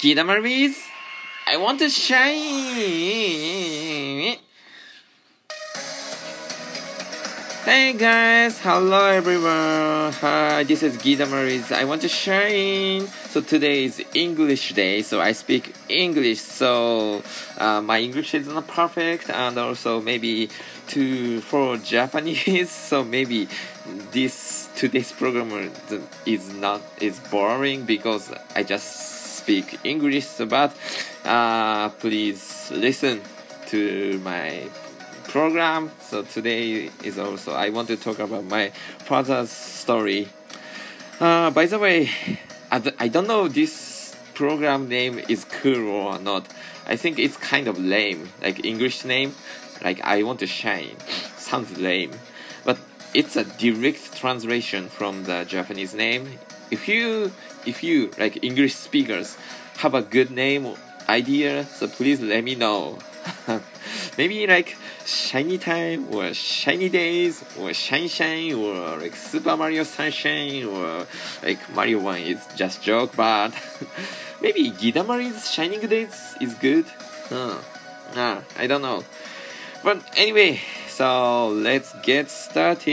Gita Maris, I want to shine. Hey guys, hello everyone. Hi, this is Gita Maris. I want to shine. So today is English day, so I speak English. So uh, my English is not perfect, and also maybe to for Japanese. So maybe this today's program is not is boring because I just speak English. But uh, please listen to my program. So today is also I want to talk about my father's story. Uh, by the way, I don't know this program name is cool or not. I think it's kind of lame, like English name, like I want to shine. Sounds lame, but it's a direct translation from the Japanese name. If you if you like English speakers have a good name or idea, so please let me know. Maybe like shiny time or shiny days or shine shine or like Super Mario Sunshine or like Mario 1 is just joke but maybe Gidamari's shining days is good. Huh. Nah, I don't know. But anyway, so let's get started.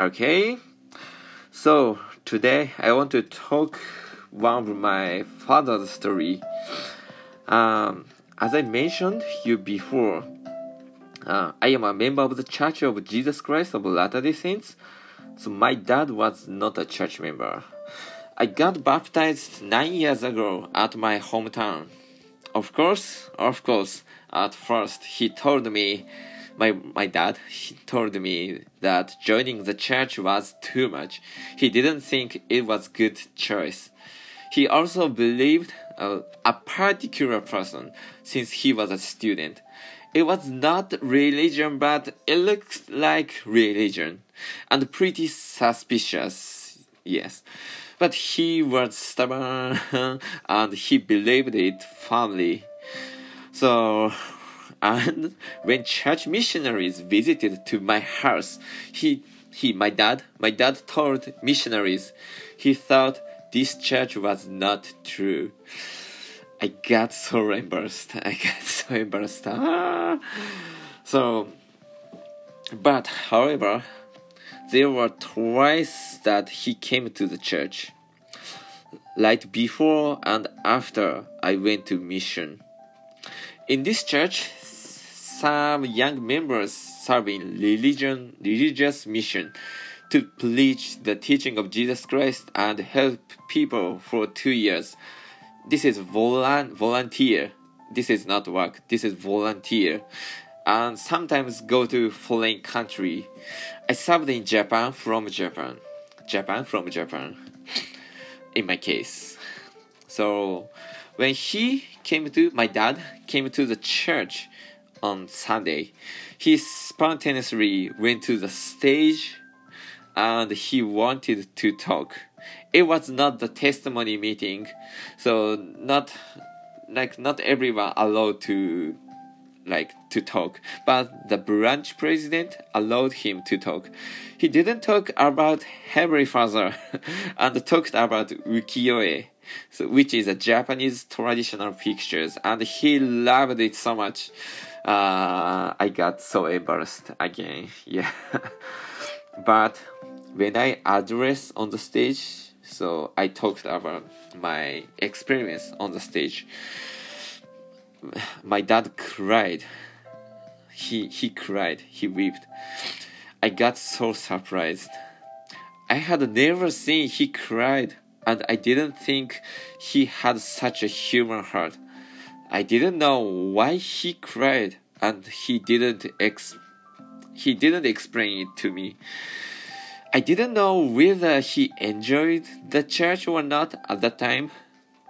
Okay. So today I want to talk one of my father's story. Um, as I mentioned you before, uh, I am a member of the Church of Jesus Christ of Latter-day Saints. So my dad was not a church member. I got baptized nine years ago at my hometown. Of course, of course, at first he told me, my, my dad, he told me that joining the church was too much. He didn't think it was good choice. He also believed uh, a particular person since he was a student. It was not religion, but it looked like religion and pretty suspicious. Yes. But he was stubborn and he believed it firmly. So, and when church missionaries visited to my house, he, he, my dad, my dad told missionaries, he thought this church was not true. I got so embarrassed. I got so embarrassed. Ah. So, but however, there were twice that he came to the church. Like before and after I went to mission. In this church, some young members serving religion, religious mission to preach the teaching of Jesus Christ and help people for two years. This is volunteer. This is not work. This is volunteer. And sometimes go to foreign country. I served in Japan from Japan. Japan from Japan. In my case. So when he came to my dad came to the church on Sunday, he spontaneously went to the stage and he wanted to talk. It was not the testimony meeting, so not like not everyone allowed to like to talk, but the branch president allowed him to talk. He didn't talk about Heavenly Father and talked about ukiyo-e, so, which is a Japanese traditional pictures, and he loved it so much. Uh, I got so embarrassed again. Yeah. but when I address on the stage, so I talked about my experience on the stage. My dad cried. He he cried. He wept. I got so surprised. I had never seen he cried, and I didn't think he had such a human heart. I didn't know why he cried, and he didn't ex- he didn't explain it to me. I didn't know whether he enjoyed the church or not at that time,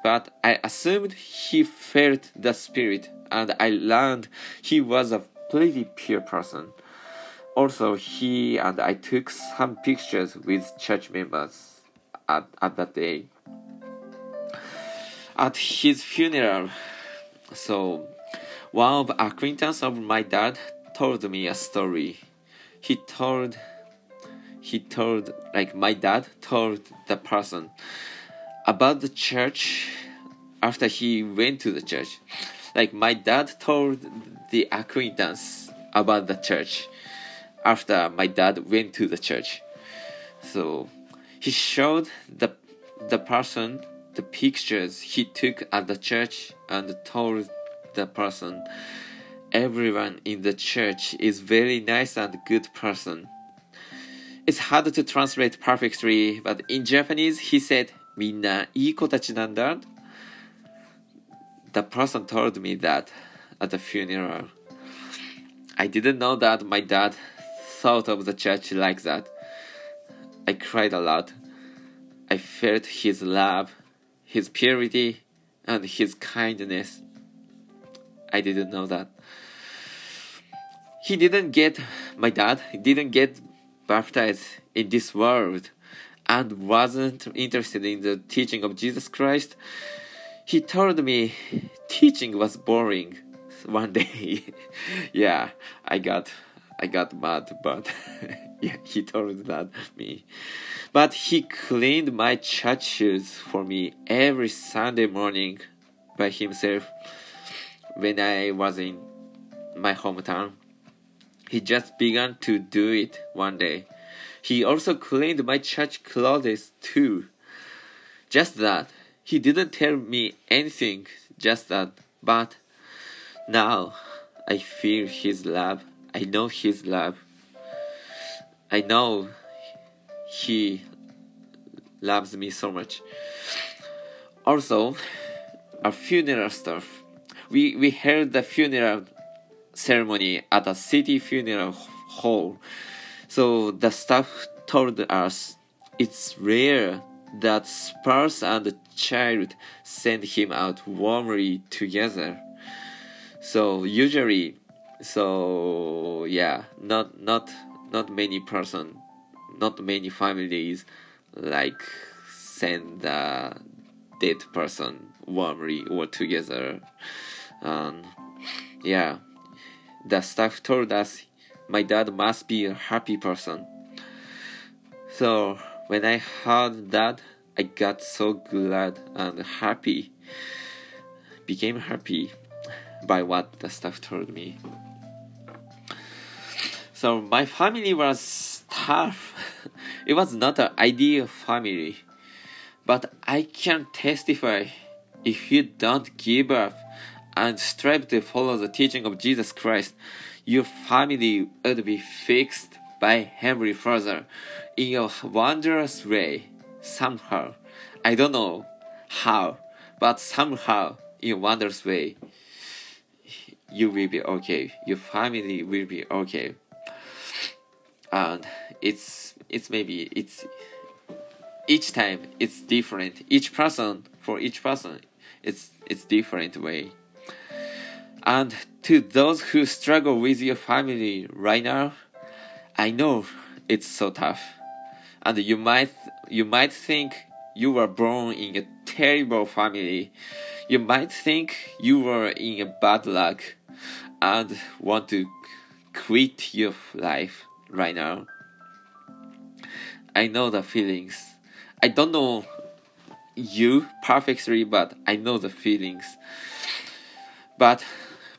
but I assumed he felt the spirit, and I learned he was a pretty pure person. Also, he and I took some pictures with church members at, at that day. At his funeral, so one of acquaintance of my dad told me a story. He told he told like my dad told the person about the church after he went to the church like my dad told the acquaintance about the church after my dad went to the church so he showed the the person the pictures he took at the church and told the person everyone in the church is very nice and good person it's hard to translate perfectly but in japanese he said みんないい子たちなんだ the person told me that at the funeral i didn't know that my dad thought of the church like that i cried a lot i felt his love his purity and his kindness. I didn't know that. He didn't get, my dad didn't get baptized in this world and wasn't interested in the teaching of Jesus Christ. He told me teaching was boring one day. yeah, I got I got mad, but yeah, he told that me. But he cleaned my church shoes for me every Sunday morning by himself when I was in my hometown. He just began to do it one day. He also cleaned my church clothes too. Just that. He didn't tell me anything, just that. But now I feel his love. I know his love. I know he loves me so much. Also, a funeral stuff. We we held the funeral ceremony at a city funeral hall. So the staff told us it's rare that spouse and child send him out warmly together. So usually, so yeah, not not not many person, not many families like send the dead person warmly or together. Um, yeah, the staff told us my dad must be a happy person. So when I heard that, I got so glad and happy, became happy by what the staff told me. So my family was tough. it was not an ideal family. But I can testify if you don't give up and strive to follow the teaching of Jesus Christ, your family would be fixed by Heavenly Father in a wondrous way, somehow. I don't know how, but somehow in a wondrous way, you will be okay. Your family will be okay and it's it's maybe it's each time it's different. Each person for each person it's it's different way. And to those who struggle with your family right now i know it's so tough. And you might you might think you were born in a terrible family. You might think you were in a bad luck and want to quit your life right now. I know the feelings. I don't know you perfectly, but I know the feelings. But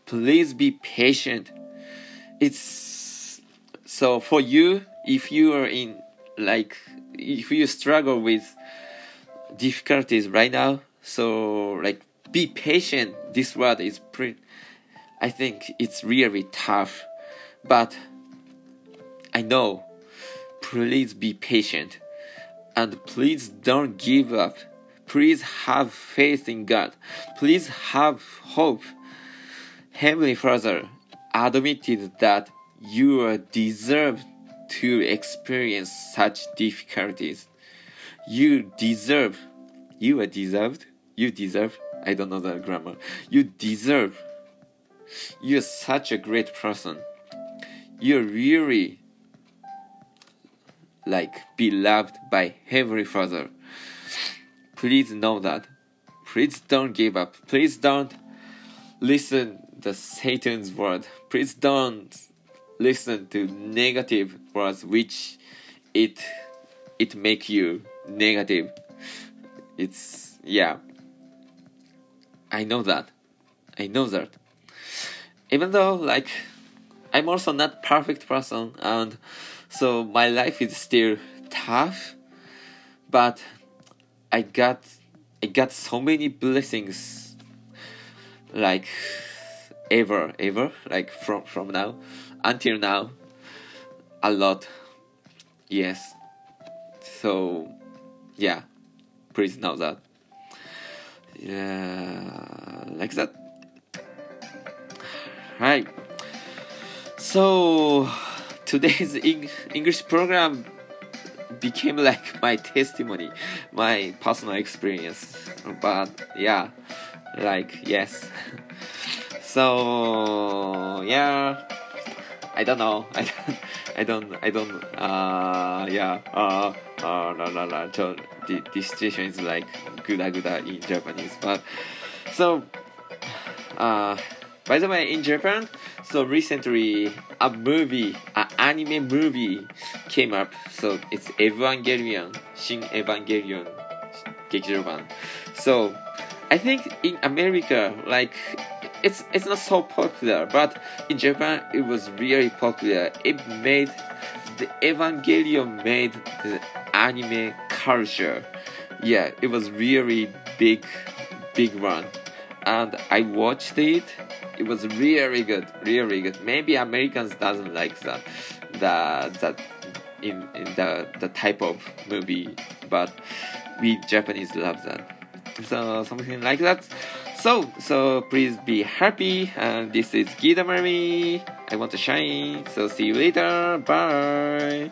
please be patient. It's so for you if you are in like if you struggle with difficulties right now, so like be patient. This word is pretty I think it's really tough. But I know. Please be patient. And please don't give up. Please have faith in God. Please have hope. Heavenly Father admitted that you deserve to experience such difficulties. You deserve. You are deserved. You deserve. I don't know the grammar. You deserve. You're such a great person. You're really like be loved by Heavenly Father. Please know that. Please don't give up. Please don't listen the Satan's word. Please don't listen to negative words which it it make you negative. It's yeah. I know that. I know that. Even though like I'm also not perfect person and so my life is still tough but I got I got so many blessings like ever ever like from from now until now a lot. Yes. So yeah please know that. Yeah like that. Right. So today's english program became like my testimony my personal experience. But yeah like yes. So yeah i don't know. I don't i don't i don't uh yeah uh uh la la la. So the, the situation is like guda guda in japanese. But so uh by the way, in Japan, so recently a movie, an anime movie came up. So it's Evangelion, Shin Evangelion, Gekijo Ban. So I think in America, like it's it's not so popular, but in Japan it was really popular. It made the Evangelion made the anime culture. Yeah, it was really big, big one, and I watched it it was really good really good. Maybe americans doesn't like that the that in, in the the type of movie but we japanese love that. So something like that. So so please be happy. And this is gita Marimi. i want to shine. So see you later. Bye